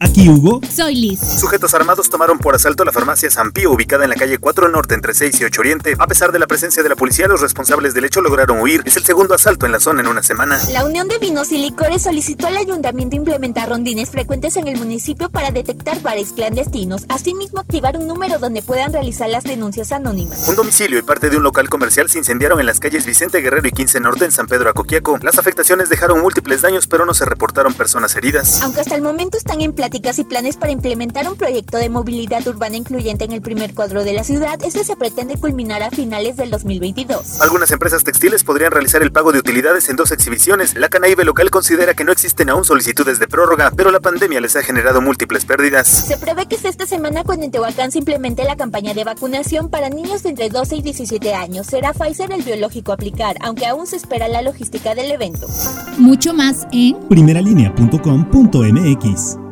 Aquí Hugo. Soy Liz. Sujetos armados tomaron por asalto la farmacia San Pío, ubicada en la calle 4 Norte entre 6 y 8 Oriente. A pesar de la presencia de la policía, los responsables del hecho lograron huir. Es el segundo asalto en la zona en una semana. La Unión de Vinos y Licores solicitó al ayuntamiento implementar rondines frecuentes en el municipio para detectar bares clandestinos. Asimismo, activar un número donde puedan realizar las denuncias anónimas. Un domicilio y parte de un local comercial se incendiaron en las calles Vicente Guerrero y 15 Norte en San Pedro Acoquiaco. Las afectaciones dejaron múltiples daños, pero no se reportaron personas heridas. Aunque hasta el momento están en pláticas y planes para implementar un proyecto de movilidad urbana incluyente en el primer cuadro de la ciudad, este se pretende culminar a finales del 2022. Algunas empresas textiles podrían realizar el pago de utilidades en dos exhibiciones. La Canaibe local considera que no existen aún solicitudes de prórroga, pero la pandemia les ha generado múltiples pérdidas. Se prevé que esta semana cuando en Tehuacán se implemente la campaña de vacunación para niños de entre 12 y 17 años. Será Pfizer el biológico a aplicar, aunque aún se espera la logística del evento. Mucho más en primeralinea.com.mx.